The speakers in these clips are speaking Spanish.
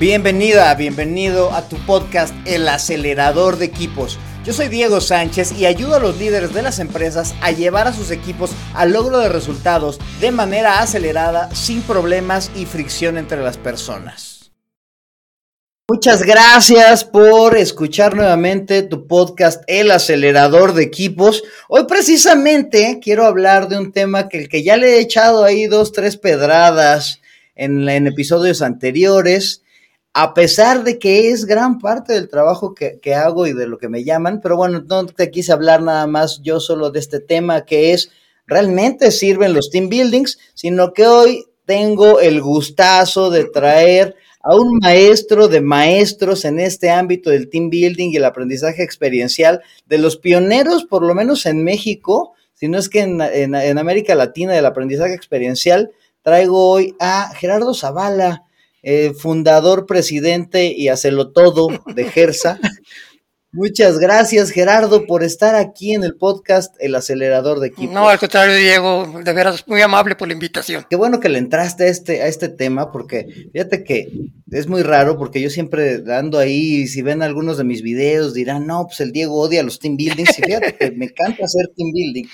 Bienvenida, bienvenido a tu podcast El acelerador de equipos. Yo soy Diego Sánchez y ayudo a los líderes de las empresas a llevar a sus equipos al logro de resultados de manera acelerada, sin problemas y fricción entre las personas. Muchas gracias por escuchar nuevamente tu podcast El acelerador de equipos. Hoy precisamente quiero hablar de un tema que el que ya le he echado ahí dos, tres pedradas en, en episodios anteriores a pesar de que es gran parte del trabajo que, hago y de lo que me llaman, pero bueno, no te quise hablar nada más yo solo de este tema que es, realmente sirven los team buildings, sino que hoy tengo el gustazo de traer a un maestro de maestros en este ámbito del team building y el aprendizaje experiencial, de los pioneros, por lo menos en México, si no es que en, en América Latina del aprendizaje experiencial, traigo hoy a Gerardo Zavala. Eh, fundador, presidente y hacelo todo de Gersa. Muchas gracias, Gerardo, por estar aquí en el podcast El Acelerador de Equipo. No, al contrario, Diego, de veras, muy amable por la invitación. Qué bueno que le entraste a este, a este tema, porque fíjate que es muy raro, porque yo siempre ando ahí, si ven algunos de mis videos, dirán, no, pues el Diego odia los team buildings, y fíjate que me encanta hacer team building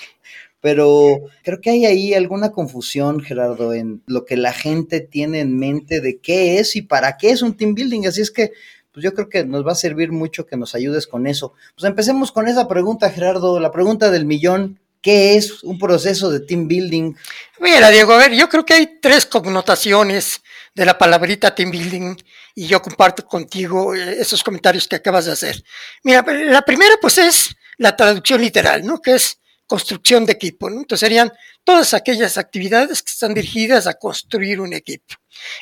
pero creo que hay ahí alguna confusión, Gerardo, en lo que la gente tiene en mente de qué es y para qué es un team building. Así es que, pues yo creo que nos va a servir mucho que nos ayudes con eso. Pues empecemos con esa pregunta, Gerardo, la pregunta del millón. ¿Qué es un proceso de team building? Mira, Diego, a ver, yo creo que hay tres connotaciones de la palabrita team building y yo comparto contigo eh, esos comentarios que acabas de hacer. Mira, la primera pues es la traducción literal, ¿no? Que es construcción de equipo. ¿no? Entonces serían todas aquellas actividades que están dirigidas a construir un equipo.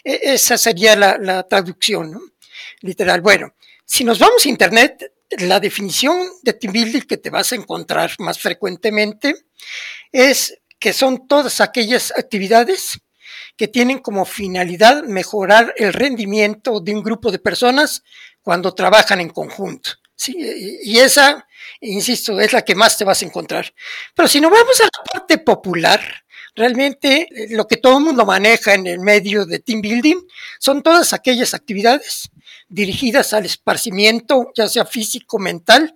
E, esa sería la, traducción ¿no? literal. Bueno, si nos vamos a Internet, la definición de team building que te vas a encontrar más frecuentemente es que son todas aquellas actividades que tienen como finalidad mejorar el rendimiento de un grupo de personas cuando trabajan en conjunto. ¿Sí? Y esa insisto, es la que más te vas a encontrar. Pero si nos vamos a la parte popular, realmente eh, lo que todo el mundo maneja en el medio de team building son todas aquellas actividades dirigidas al esparcimiento, ya sea físico, mental,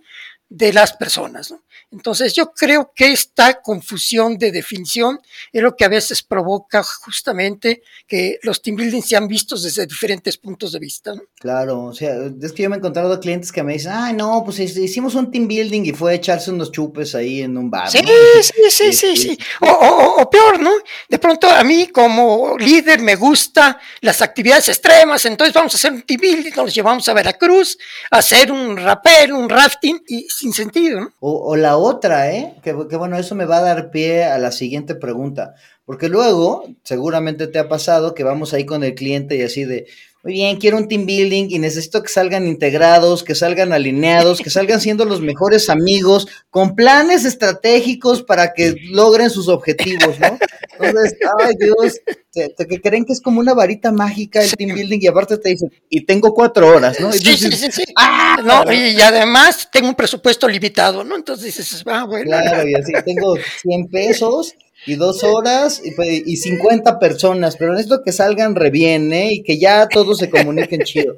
de las personas. ¿no? Entonces yo creo que esta confusión de definición es lo que a veces provoca justamente que los team building sean vistos desde diferentes puntos de vista. Claro, o sea, es que yo me he encontrado clientes que me dicen, ay no, pues hicimos un team building y fue echarse unos chupes ahí en un bar. Sí, sí, sí, sí, sí. O, peor, ¿no? De pronto a mí como líder me gusta las actividades extremas, entonces vamos a hacer un team building, nos llevamos a Veracruz, a hacer un rappel, un rafting, y sin sentido, ¿no? O, o la otra, ¿eh? Que, bueno, eso me va a dar pie a la siguiente pregunta. Porque luego, seguramente te ha pasado que vamos ahí con el cliente y así de, muy bien, quiero un team building y necesito que salgan integrados, que salgan alineados, que salgan siendo los mejores amigos, con planes estratégicos para que logren sus objetivos, ¿no? Entonces, ay Dios, que creen que es como una varita mágica el team building y aparte te dicen, y tengo cuatro horas, ¿no? Y sí, sí, sí, sí. ¡Ah! No, y, además tengo un presupuesto limitado, ¿no? Entonces dices, ah, bueno. Claro, y así tengo 100 pesos y dos horas y, pues, y 50 personas, pero necesito que salgan re bien, ¿eh? Y que ya todos se comuniquen chido.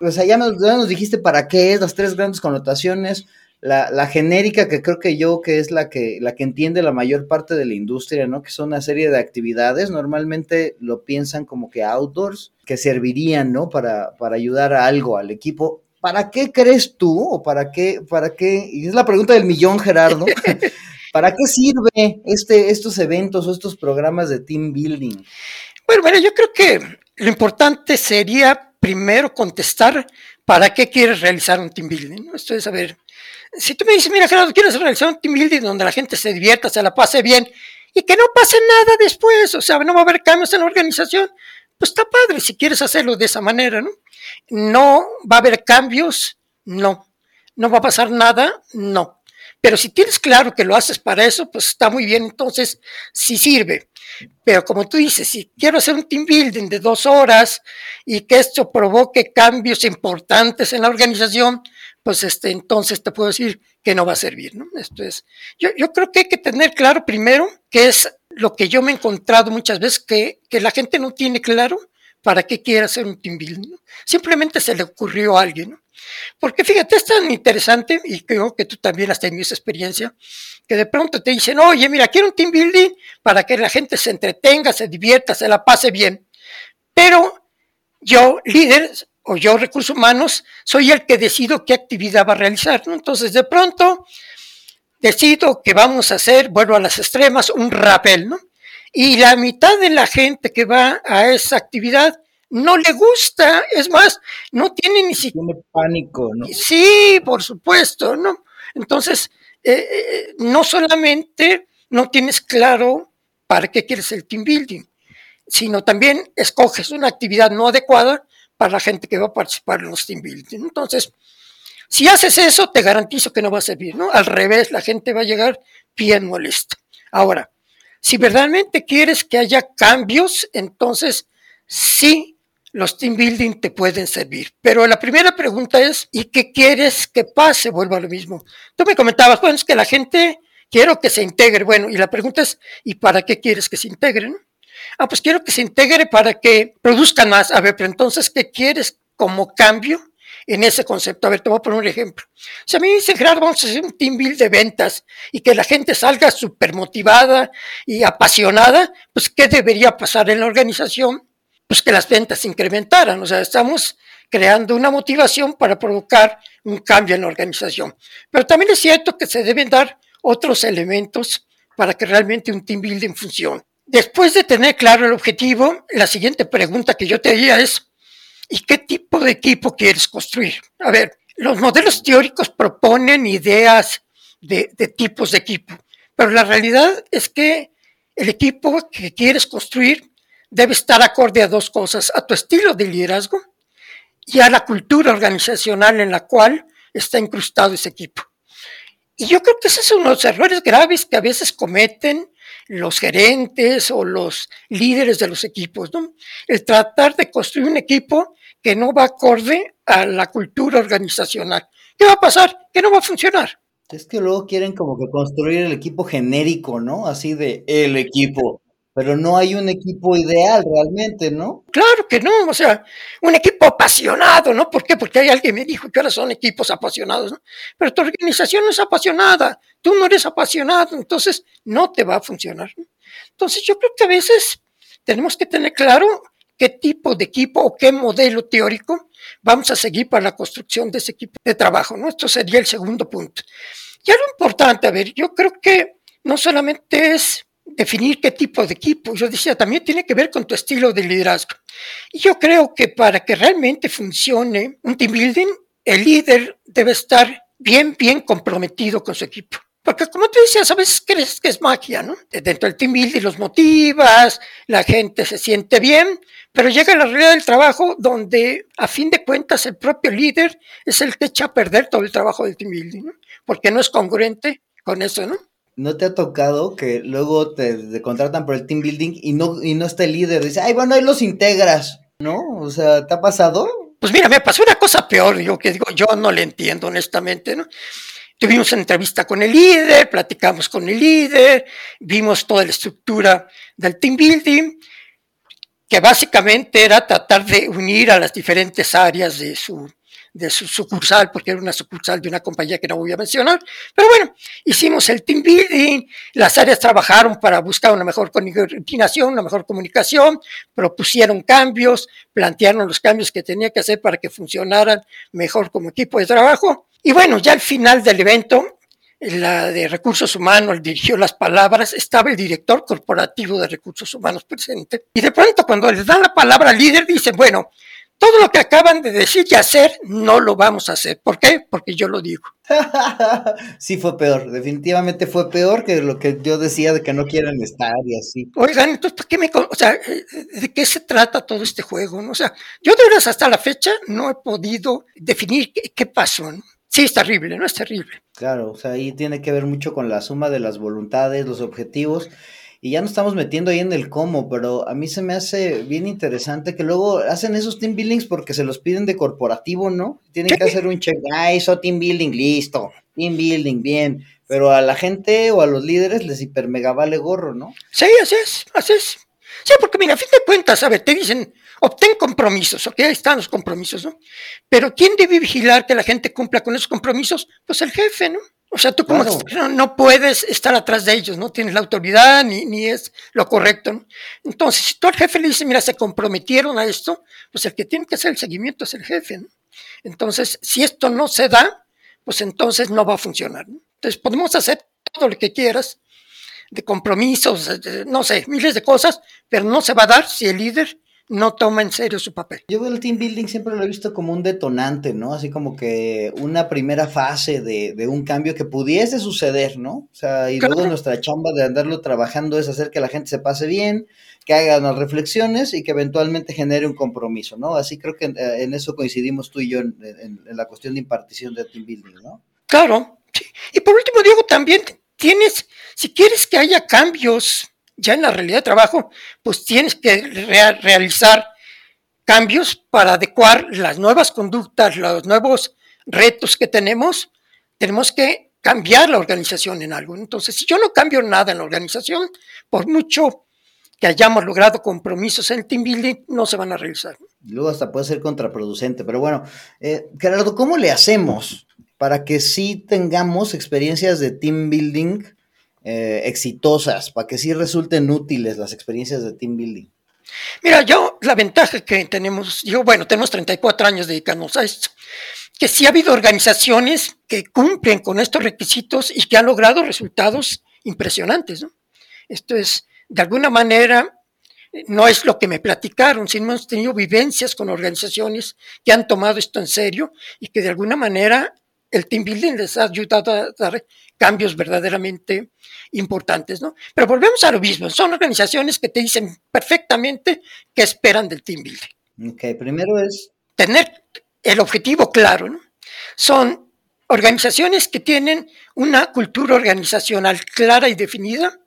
O sea, ya nos, ya nos dijiste para qué es, las tres grandes connotaciones, la, la, genérica que creo que yo que es la que, la que entiende la mayor parte de la industria, ¿no? Que son una serie de actividades, normalmente lo piensan como que outdoors, que servirían, ¿no? Para, para ayudar a algo, al equipo. ¿Para qué crees tú o para qué, para qué? Y es la pregunta del millón, Gerardo. ¿Para qué sirve este, estos eventos o estos programas de team building? Bueno, bueno, yo creo que lo importante sería primero contestar para qué quieres realizar un team building. Esto es, a ver, si tú me dices, mira, Gerardo, quieres realizar un team donde la gente se divierta, se la pase bien y que no pase nada después, o sea, no va a haber cambios en la organización, pues está padre si quieres hacerlo de esa manera, ¿no? No va a haber cambios, no. No va a pasar nada, no. Pero si tienes claro que lo haces para eso, pues está muy bien, entonces sí sirve. Pero como tú dices, si quiero hacer un team building de dos horas y que esto provoque cambios importantes en la organización, pues este, entonces te puedo decir que no va a servir, ¿no? Esto es, yo, yo creo que hay que tener claro primero que es lo que yo me he encontrado muchas veces, que, que la gente no tiene claro para qué quiere hacer un team building. Simplemente se le ocurrió a alguien. ¿no? Porque fíjate, es tan interesante, y creo que tú también has tenido esa experiencia, que de pronto te dicen, oye, mira, quiero un team building para que la gente se entretenga, se divierta, se la pase bien. Pero yo, líder, o yo, recursos humanos, soy el que decido qué actividad va a realizar. ¿no? Entonces, de pronto, decido que vamos a hacer, vuelvo a las extremas, un rappel, ¿no? Y la mitad de la gente que va a esa actividad no le gusta, es más, no tiene ni siquiera... Tiene pánico, ¿no? Sí, por supuesto, ¿no? Entonces, eh, eh, no solamente no tienes claro para qué quieres el team building, sino también escoges una actividad no adecuada para la gente que va a participar en los team building. Entonces, si haces eso, te garantizo que no va a servir, ¿no? Al revés, la gente va a llegar bien molesta. Ahora, si verdaderamente quieres que haya cambios, entonces sí los team building te pueden servir. Pero la primera pregunta es, ¿y qué quieres que pase? Vuelvo a lo mismo. Tú me comentabas, bueno, es que la gente quiero que se integre. Bueno, y la pregunta es, ¿y para qué quieres que se integren? Ah, pues quiero que se integre para que produzcan más. A ver, pero entonces, ¿qué quieres como cambio en ese concepto? A ver, te voy a poner un ejemplo. Si a mí me dicen, Gerardo, vamos a hacer un team build de ventas y que la gente salga súper motivada y apasionada, pues, ¿qué debería pasar en la organización? Pues que las ventas incrementaran. O sea, estamos creando una motivación para provocar un cambio en la organización. Pero también es cierto que se deben dar otros elementos para que realmente un team building funcione. Después de tener claro el objetivo, la siguiente pregunta que yo te haría es, ¿y qué tipo de equipo quieres construir? A ver, los modelos teóricos proponen ideas de, de tipos de equipo, pero la realidad es que el equipo que quieres construir debe estar acorde a dos cosas, a tu estilo de liderazgo y a la cultura organizacional en la cual está incrustado ese equipo. Y yo creo que esos son los errores graves que a veces cometen los gerentes o los líderes de los equipos, ¿no? El tratar de construir un equipo que no va acorde a la cultura organizacional. ¿Qué va a pasar? Que no va a funcionar. Es que luego quieren como que construir el equipo genérico, ¿no? Así de el equipo pero no hay un equipo ideal realmente, ¿no? Claro que no, o sea, un equipo apasionado, ¿no? ¿Por qué? Porque hay alguien que me dijo que ahora son equipos apasionados, ¿no? Pero tu organización no es apasionada, tú no eres apasionado, entonces no te va a funcionar. Entonces yo creo que a veces tenemos que tener claro qué tipo de equipo o qué modelo teórico vamos a seguir para la construcción de ese equipo de trabajo, ¿no? Esto sería el segundo punto. Y algo importante, a ver, yo creo que no solamente es definir qué tipo de equipo. Yo decía, también tiene que ver con tu estilo de liderazgo. Y yo creo que para que realmente funcione un team building, el líder debe estar bien, bien comprometido con su equipo. Porque como te decía, a veces crees que es magia, ¿no? Dentro del team building los motivas, la gente se siente bien, pero llega la realidad del trabajo donde a fin de cuentas el propio líder es el que echa a perder todo el trabajo del team building, ¿no? Porque no es congruente con eso, ¿no? ¿No te ha tocado que luego te, contratan por el team building y no, y no está el líder? Dice, ay, bueno, ahí los integras, ¿no? O sea, ¿te ha pasado? Pues mira, me pasó una cosa peor, yo que digo, yo no le entiendo honestamente, ¿no? Tuvimos una entrevista con el líder, platicamos con el líder, vimos toda la estructura del team building, que básicamente era tratar de unir a las diferentes áreas de su, de su sucursal, porque era una sucursal de una compañía que no voy a mencionar. Pero bueno, hicimos el team building, las áreas trabajaron para buscar una mejor coordinación, una mejor comunicación, propusieron cambios, plantearon los cambios que tenía que hacer para que funcionaran mejor como equipo de trabajo. Y bueno, ya al final del evento, la de recursos humanos dirigió las palabras, estaba el director corporativo de recursos humanos presente. Y de pronto cuando les dan la palabra al líder, dice, bueno, todo lo que acaban de decir y hacer, no lo vamos a hacer. ¿Por qué? Porque yo lo digo. sí fue peor, definitivamente fue peor que lo que yo decía de que no quieren estar y así. Oigan, entonces, ¿por qué me... O sea, ¿de qué se trata todo este juego? O sea, yo de verdad hasta la fecha no he podido definir qué, pasó, Sí, es terrible, ¿no? Es terrible. Claro, o sea, ahí tiene que ver mucho con la suma de las voluntades, los objetivos y ya nos estamos metiendo ahí en el cómo, pero a mí se me hace bien interesante que luego hacen esos team buildings porque se los piden de corporativo, ¿no? Tienen que hacer un check, ah, eso team building, listo, team building, bien, pero a la gente o a los líderes les hiper mega vale gorro, ¿no? Sí, así es, así es. Sí, porque mira, a fin de cuentas, a ver, te dicen, obtén compromisos, ¿ok? Ahí están los compromisos, ¿no? Pero ¿quién debe vigilar que la gente cumpla con esos compromisos? Pues el jefe, ¿no? O sea, tú como no, puedes estar atrás de ellos, no tienes la autoridad ni, ni es lo correcto. ¿no? Entonces, si tú al jefe le dices, mira, se comprometieron a esto, pues el que tiene que hacer el seguimiento es el jefe. ¿no? Entonces, si esto no se da, pues entonces no va a funcionar. ¿no? Entonces, podemos hacer todo lo que quieras, de compromisos, no sé, miles de cosas, pero no se va a dar si el líder no toma en serio su papel. Yo el team building siempre lo he visto como un detonante, ¿no? Así como que una primera fase de, un cambio que pudiese suceder, ¿no? O sea, y luego nuestra chamba de andarlo trabajando es hacer que la gente se pase bien, que hagan las reflexiones y que eventualmente genere un compromiso, ¿no? Así creo que en, eh, eso coincidimos tú y yo en, la cuestión de impartición de team building, ¿no? Claro. Y por último, Diego, también tienes, si quieres que haya cambios ya en la realidad de trabajo, pues tienes que realizar cambios para adecuar las nuevas conductas, los nuevos retos que tenemos. Tenemos que cambiar la organización en algo. Entonces, si yo no cambio nada en la organización, por mucho que hayamos logrado compromisos en team building, no se van a realizar. Luego hasta puede ser contraproducente, pero bueno, eh, Gerardo, ¿cómo le hacemos para que sí tengamos experiencias de team building eh, exitosas, para que sí resulten útiles las experiencias de team building? Mira, yo la ventaja que tenemos, yo bueno, tenemos 34 años dedicándonos a esto, que sí ha habido organizaciones que cumplen con estos requisitos y que han logrado resultados impresionantes. ¿no? Esto es, de alguna manera, no es lo que me platicaron, sino hemos tenido vivencias con organizaciones que han tomado esto en serio y que de alguna manera el team building les ha ayudado a dar cambios verdaderamente importantes, ¿no? Pero volvemos a lo mismo, son organizaciones que te dicen perfectamente qué esperan del team building. Ok, primero es... Tener el objetivo claro, ¿no? Son organizaciones que tienen una cultura organizacional clara y definida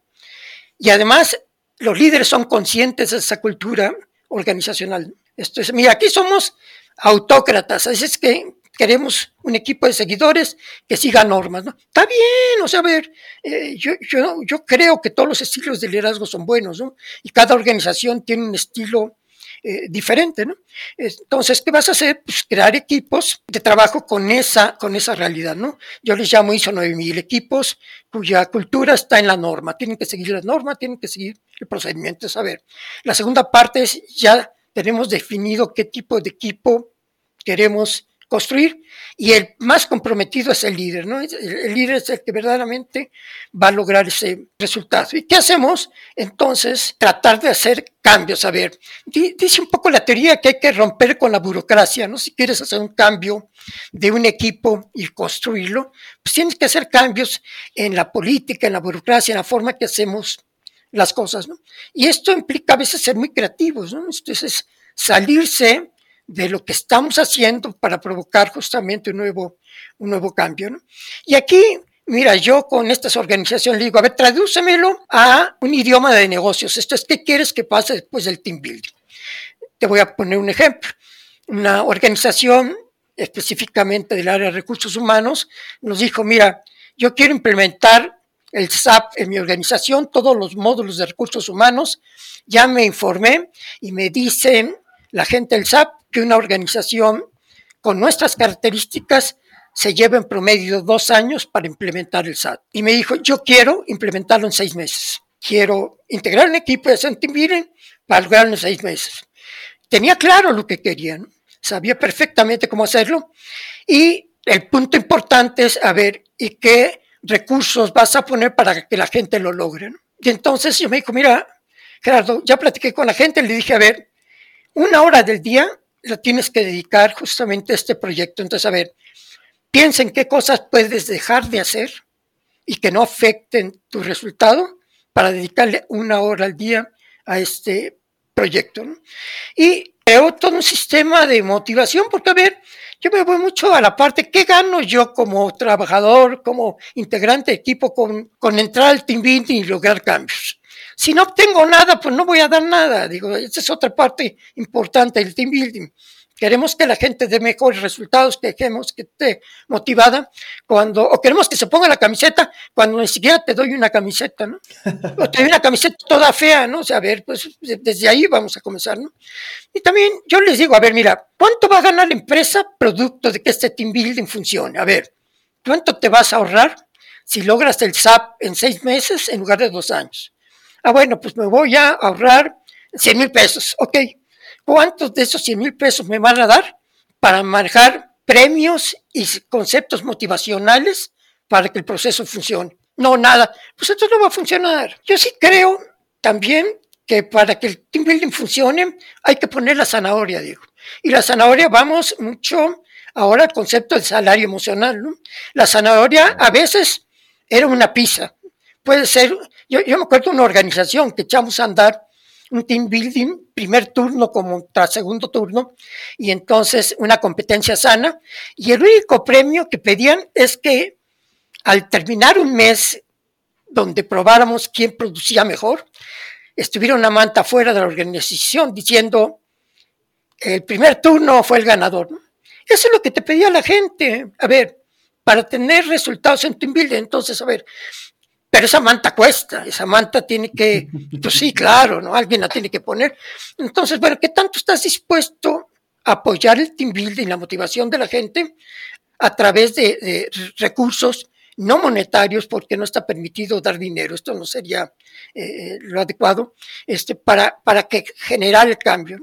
y además los líderes son conscientes de esa cultura organizacional. Esto es, mira, aquí somos autócratas, así es que queremos un equipo de seguidores que siga normas, ¿no? Está bien, o sea, a ver, eh, yo, yo, yo, creo que todos los estilos de liderazgo son buenos, ¿no? Y cada organización tiene un estilo eh, diferente, ¿no? Entonces, ¿qué vas a hacer? Pues crear equipos de trabajo con esa, con esa realidad, ¿no? Yo les llamo ISO 9000 equipos cuya cultura está en la norma, tienen que seguir la norma, tienen que seguir el procedimiento. A ver, la segunda parte es ya tenemos definido qué tipo de equipo queremos construir y el más comprometido es el líder, ¿no? El, líder es el que verdaderamente va a lograr ese resultado. ¿Y qué hacemos? Entonces, tratar de hacer cambios. A ver, dice un poco la teoría que hay que romper con la burocracia, ¿no? Si quieres hacer un cambio de un equipo y construirlo, pues tienes que hacer cambios en la política, en la burocracia, en la forma que hacemos las cosas, ¿no? Y esto implica a veces ser muy creativos, ¿no? Entonces, salirse de lo que estamos haciendo para provocar justamente un nuevo, un nuevo cambio. Y aquí, mira, yo con estas organizaciones le digo, a ver, tradúcemelo a un idioma de negocios. Esto es, ¿qué quieres que pase después del team building? Te voy a poner un ejemplo. Una organización específicamente del área de recursos humanos nos dijo, mira, yo quiero implementar el SAP en mi organización, todos los módulos de recursos humanos, ya me informé y me dicen la gente del SAP que una organización con nuestras características se lleva en promedio dos años para implementar el SAT. Y me dijo, yo quiero implementarlo en seis meses. Quiero integrar un equipo de Sentimiren para lograrlo en seis meses. Tenía claro lo que querían, sabía perfectamente cómo hacerlo. Y el punto importante es, a ver, ¿y qué recursos vas a poner para que la gente lo logre? Y entonces yo me dijo, mira, Gerardo, ya platiqué con la gente, le dije, a ver, una hora del día la tienes que dedicar justamente a este proyecto. Entonces, a ver, piensa en qué cosas puedes dejar de hacer y que no afecten tu resultado para dedicarle una hora al día a este proyecto. Y creo todo un sistema de motivación, porque a ver, yo me voy mucho a la parte, ¿qué gano yo como trabajador, como integrante de equipo con, con entrar al team building y lograr cambios? Si no obtengo nada, pues no voy a dar nada. Digo, esa es otra parte importante del team building. queremos que la gente dé mejores resultados, que queremos que esté motivada, cuando, o queremos que se ponga la camiseta cuando ni siquiera te doy una camiseta, ¿no? O te doy una camiseta toda fea, ¿no? O sea, a ver, pues desde ahí vamos a comenzar, ¿no? Y también yo les digo, a ver, mira, ¿cuánto va a ganar la empresa producto de que este team building funcione? A ver, ¿cuánto te vas a ahorrar si logras el SAP en seis meses en lugar de dos años? Ah, bueno, pues me voy a ahorrar 100 mil pesos, ok. ¿Cuántos de esos 100 mil pesos me van a dar para manejar premios y conceptos motivacionales para que el proceso funcione? No, nada. Pues esto no va a funcionar. Yo sí creo también que para que el team building funcione hay que poner la zanahoria, digo. Y la zanahoria vamos mucho ahora al concepto del salario emocional. ¿no? La zanahoria a veces era una pizza. Puede ser, yo, yo me acuerdo de una organización que echamos a andar un team building, primer turno como tras segundo turno, y entonces una competencia sana. Y el único premio que pedían es que al terminar un mes donde probáramos quién producía mejor, estuviera una manta fuera de la organización diciendo el primer turno fue el ganador. Eso es lo que te pedía la gente. A ver, para tener resultados en team building, entonces, a ver, pero esa manta cuesta, esa manta tiene que, pues sí, claro, ¿no? Alguien la tiene que poner. Entonces, bueno, ¿qué tanto estás dispuesto a apoyar el team building, la motivación de la gente a través de, recursos no monetarios, porque no está permitido dar dinero, esto no sería eh, lo adecuado, este, para, para que generar el cambio.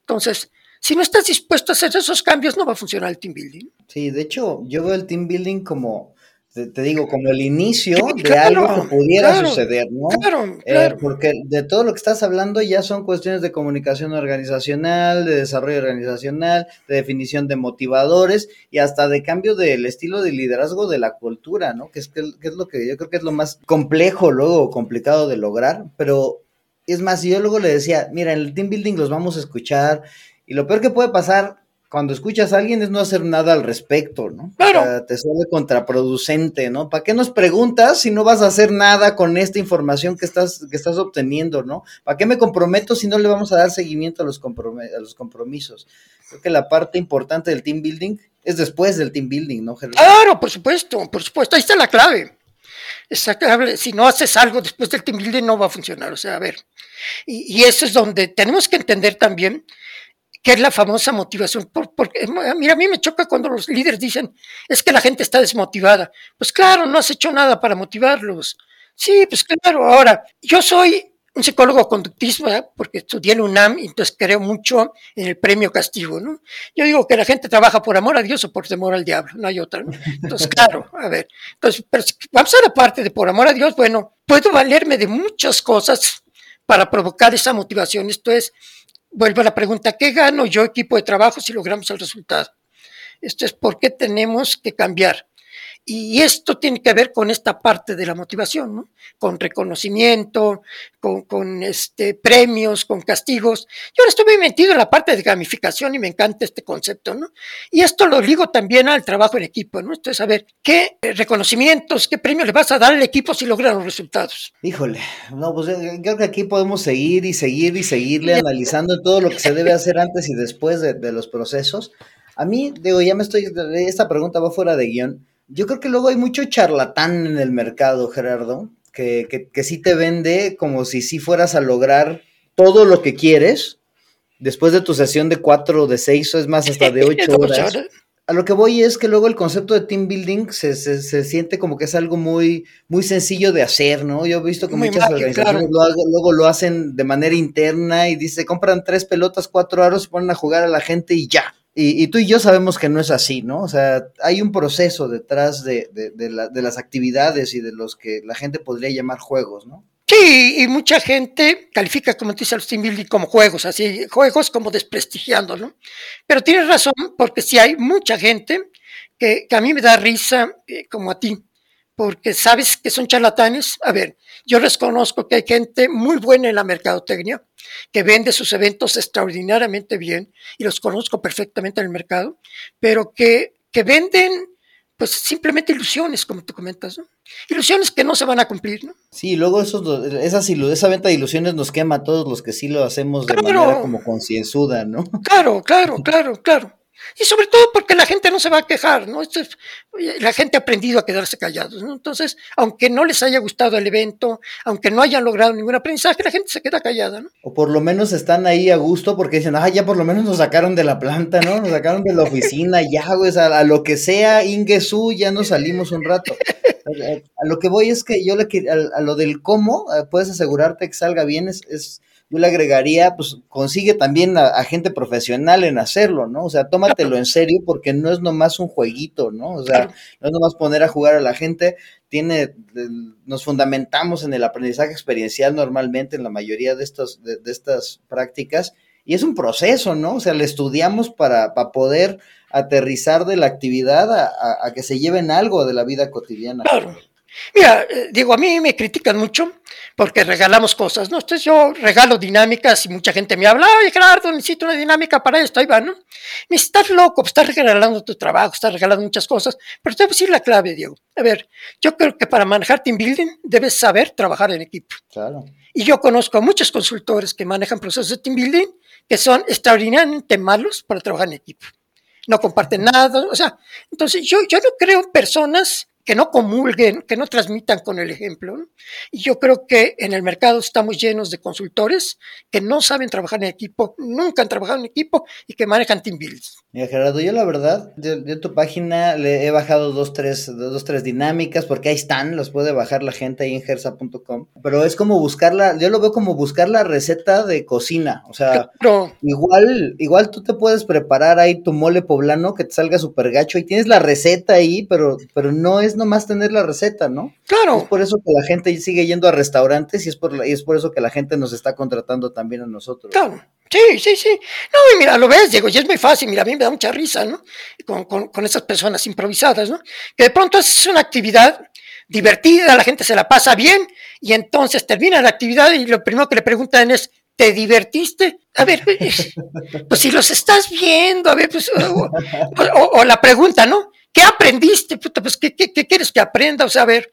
Entonces, si no estás dispuesto a hacer esos cambios, no va a funcionar el team building. Sí, de hecho, yo veo el team building como te, digo, como el inicio de algo que pudiera suceder, ¿no? Claro, eh, claro. porque de todo lo que estás hablando ya son cuestiones de comunicación organizacional, de desarrollo organizacional, de definición de motivadores y hasta de cambio del estilo de liderazgo de la cultura, ¿no? Que es, que, es lo que yo creo que es lo más complejo, luego complicado de lograr, pero es más, yo luego le decía, mira, en el team building los vamos a escuchar y lo peor que puede pasar cuando escuchas a alguien es no hacer nada al respecto, ¿no? Claro. O sea, te suele contraproducente, ¿no? ¿Para qué nos preguntas si no vas a hacer nada con esta información que estás, que estás obteniendo, ¿no? ¿Para qué me comprometo si no le vamos a dar seguimiento a los, a los compromisos? Creo que la parte importante del team building es después del team building, ¿no, Claro, por supuesto, por supuesto, ahí está la clave. Exacto. Si no haces algo después del team building no va a funcionar. O sea, a ver. Y, y eso es donde tenemos que entender también que es la famosa motivación. porque, mira, a mí me choca cuando los líderes dicen, es que la gente está desmotivada. Pues claro, no has hecho nada para motivarlos. Sí, pues claro, ahora, yo soy un psicólogo conductista, porque estudié en UNAM y entonces creo mucho en el premio castigo, ¿no? Yo digo que la gente trabaja por amor a Dios o por temor al diablo, no hay otra. Entonces, claro, a ver, entonces, pero vamos a la parte de por amor a Dios, bueno, puedo valerme de muchas cosas para provocar esa motivación, esto es, vuelvo a la pregunta, ¿qué gano yo equipo de trabajo si logramos el resultado? Esto es por qué tenemos que cambiar. Y esto tiene que ver con esta parte de la motivación, ¿no? Con reconocimiento, con, este, premios, con castigos. Yo ahora estoy metido en la parte de gamificación y me encanta este concepto, ¿no? Y esto lo ligo también al trabajo en equipo, ¿no? Entonces, a ver, ¿qué reconocimientos, qué premios le vas a dar al equipo si logran los resultados? Híjole, no, pues eh, creo que aquí podemos seguir y seguir y seguirle analizando todo lo que se debe hacer antes y después de, de los procesos. A mí, digo, ya me estoy, esta pregunta va fuera de guion yo creo que luego hay mucho charlatán en el mercado, Gerardo, que, que, que sí te vende como si sí fueras a lograr todo lo que quieres después de tu sesión de cuatro, de seis, o es más, hasta de ocho horas. A lo que voy es que luego el concepto de team building se, se, se, siente como que es algo muy, muy sencillo de hacer, ¿no? Yo he visto que muchas organizaciones luego lo hacen de manera interna y dice, compran tres pelotas, cuatro aros, ponen a jugar a la gente y ya. Y, tú y yo sabemos que no es así, ¿no? O sea, hay un proceso detrás de, las actividades y de los que la gente podría llamar juegos, ¿no? Sí, y mucha gente califica, como dice building, como juegos, así, juegos como desprestigiando, ¿no? Pero tienes razón, porque sí hay mucha gente que, a mí me da risa, eh, como a ti, porque sabes que son charlatanes. A ver, yo reconozco que hay gente muy buena en la mercadotecnia, que vende sus eventos extraordinariamente bien, y los conozco perfectamente en el mercado, pero que, que venden pues simplemente ilusiones, como tú comentas, ¿no? Ilusiones que no se van a cumplir, ¿no? Sí, luego esos, esas esa venta de ilusiones nos quema a todos los que sí lo hacemos de manera como concienzuda, ¿no? Claro, claro, claro, claro. Y sobre todo porque la gente no se va a quejar, ¿no? la gente ha aprendido a quedarse callados, ¿no? Entonces, aunque no les haya gustado el evento, aunque no hayan logrado ningún aprendizaje, la gente se queda callada, ¿no? O por lo menos están ahí a gusto porque dicen, ah, ya por lo menos nos sacaron de la planta, ¿no? Nos sacaron de la oficina, ya, güey, a, lo que sea, Ingesu, ya nos salimos un rato. A, lo que voy es que yo le a, a lo del cómo, eh, puedes asegurarte que salga bien, es, es yo le agregaría, pues consigue también a, gente profesional en hacerlo, ¿no? O sea, tómatelo en serio porque no es nomás un jueguito, ¿no? O sea, no es nomás poner a jugar a la gente, tiene, nos fundamentamos en el aprendizaje experiencial normalmente en la mayoría de, estos, de, estas prácticas y es un proceso, ¿no? O sea, le estudiamos para, para poder aterrizar de la actividad a, a, que se lleven algo de la vida cotidiana. Claro. Mira, eh, digo, a mí me critican mucho porque regalamos cosas, ¿no? Entonces yo regalo dinámicas y mucha gente me habla, ay Gerardo, necesito una dinámica para esto, ahí va, ¿no? Me estás loco, estás regalando tu trabajo, estás regalando muchas cosas, pero te voy a decir la clave, Diego. A ver, yo creo que para manejar team building debes saber trabajar en equipo. Claro. Y yo conozco a muchos consultores que manejan procesos de team building que son extraordinariamente malos para trabajar en equipo. No comparten nada, o sea, entonces yo, yo no creo en personas que no comulguen, que no transmitan con el ejemplo. Y yo creo que en el mercado estamos llenos de consultores que no saben trabajar en equipo, nunca han trabajado en equipo y que manejan team builds. Mira, Gerardo, yo la verdad, de, tu página le he bajado dos tres, dos, tres dinámicas, porque ahí están, los puede bajar la gente ahí en gersa.com. Pero es como buscarla, yo lo veo como buscar la receta de cocina. O sea, igual, igual tú te puedes preparar ahí tu mole poblano que te salga súper gacho y tienes la receta ahí, pero, pero no es nomás tener la receta, ¿no? Claro. Es por eso que la gente sigue yendo a restaurantes y es por, y es por eso que la gente nos está contratando también a nosotros. Claro. Sí, sí, sí. No, y mira, lo ves, Diego, y es muy fácil, mira, a mí me da mucha risa, ¿no? Con, con, con esas personas improvisadas, ¿no? Que de pronto es una actividad divertida, la gente se la pasa bien, y entonces termina la actividad y lo primero que le preguntan es, ¿te divertiste? A ver, pues si los estás viendo, a ver, pues, o, la pregunta, ¿no? ¿Qué aprendiste? Puta, pues, ¿qué, ¿qué, qué, quieres que aprenda? O sea, a ver,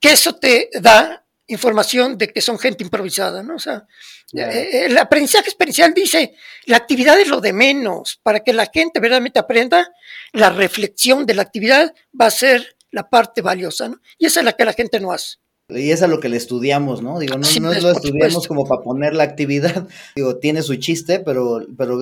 que eso te da información de que son gente improvisada, ¿no? O sea, eh, el aprendizaje experiencial dice, la actividad es lo de menos, para que la gente verdaderamente aprenda, la reflexión de la actividad va a ser la parte valiosa, ¿no? Y esa es la que la gente no hace. Y es a lo que le estudiamos, ¿no? Digo, no, no lo estudiamos como para poner la actividad. Digo, tiene su chiste, pero, pero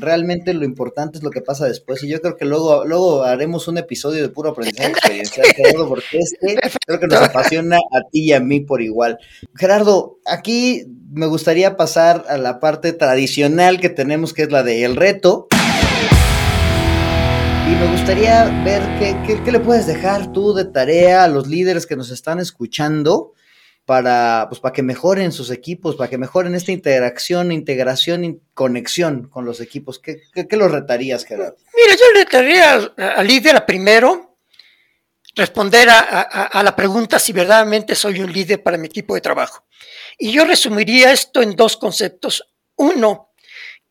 realmente lo importante es lo que pasa después. Y yo creo que luego, luego haremos un episodio de puro aprendizaje experiencial, Gerardo, porque este creo que nos apasiona a ti y a mí por igual. Gerardo, aquí me gustaría pasar a la parte tradicional que tenemos, que es la de el reto. Y me gustaría ver qué, le puedes dejar tú de tarea a los líderes que nos están escuchando para, pues, para que mejoren sus equipos, para que mejoren esta interacción, integración y conexión con los equipos. ¿Qué, qué, los retarías, Gerardo? Mira, yo retaría al líder primero responder a, a, la pregunta si verdaderamente soy un líder para mi equipo de trabajo. Y yo resumiría esto en dos conceptos. Uno,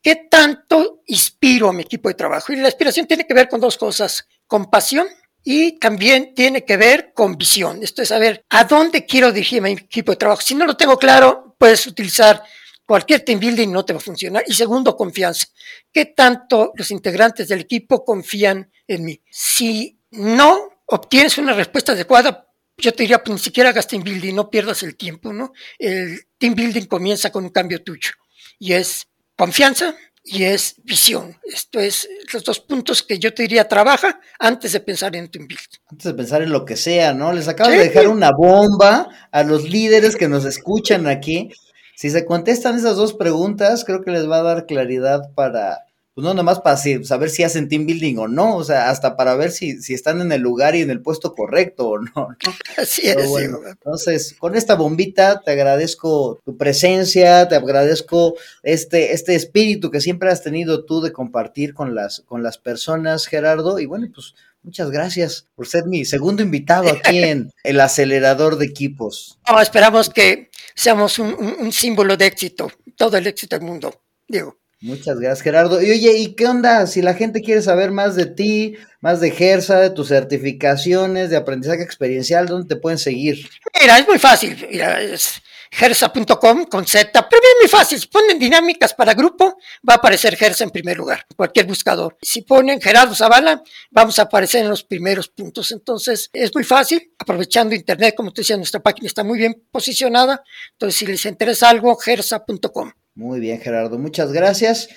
¿Qué tanto inspiro a mi equipo de trabajo? Y la inspiración tiene que ver con dos cosas, con pasión y también tiene que ver con visión. Esto es saber a dónde quiero dirigir mi equipo de trabajo. Si no lo tengo claro, puedes utilizar cualquier team building, no te va a funcionar. Y segundo, confianza. ¿Qué tanto los integrantes del equipo confían en mí? Si no obtienes una respuesta adecuada, yo te diría, pues ni siquiera hagas team building, no pierdas el tiempo, ¿no? El team building comienza con un cambio tuyo y es confianza y es visión. Esto es los dos puntos que yo te diría, trabaja antes de pensar en tu build. Antes de pensar en lo que sea, ¿no? Les acabo de dejar una bomba a los líderes que nos escuchan aquí. Si se contestan esas dos preguntas, creo que les va a dar claridad para, pues no nomás para saber si hacen team building o no, o sea, hasta para ver si, si están en el lugar y en el puesto correcto o no. Así es. entonces, con esta bombita te agradezco tu presencia, te agradezco este, este espíritu que siempre has tenido tú de compartir con las, con las personas, Gerardo, y bueno, pues muchas gracias por ser mi segundo invitado aquí en el acelerador de equipos. esperamos que seamos un símbolo de éxito, todo el éxito del mundo, Diego. Muchas gracias, Gerardo. Y oye, ¿y qué onda? Si la gente quiere saber más de ti, más de Gersa, de tus certificaciones, de aprendizaje experiencial, ¿dónde te pueden seguir? Mira, es muy fácil. Mira, es gersa.com con Z, pero es muy fácil. Si ponen dinámicas para grupo, va a aparecer Gersa en primer lugar, cualquier buscador. Si ponen Gerardo Zavala, vamos a aparecer en los primeros puntos. Entonces, es muy fácil, aprovechando Internet, como te decía, nuestra página está muy bien posicionada. Entonces, si les interesa algo, gersa.com. Muy bien, Gerardo, muchas gracias.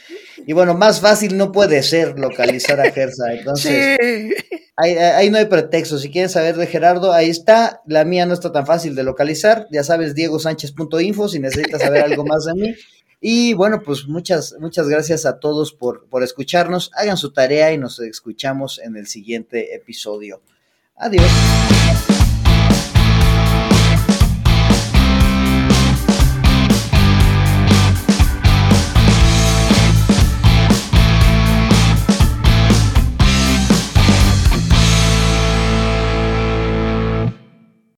Y bueno, más fácil no puede ser localizar a Gersa. Entonces, ahí, no hay pretexto. Si quieren saber de Gerardo, ahí está. La mía no está tan fácil de localizar. Ya sabes, diegosánchez.info si necesitas saber algo más de mí. Y bueno, pues muchas, muchas gracias a todos por, por escucharnos. Hagan su tarea y nos escuchamos en el siguiente episodio. Adiós.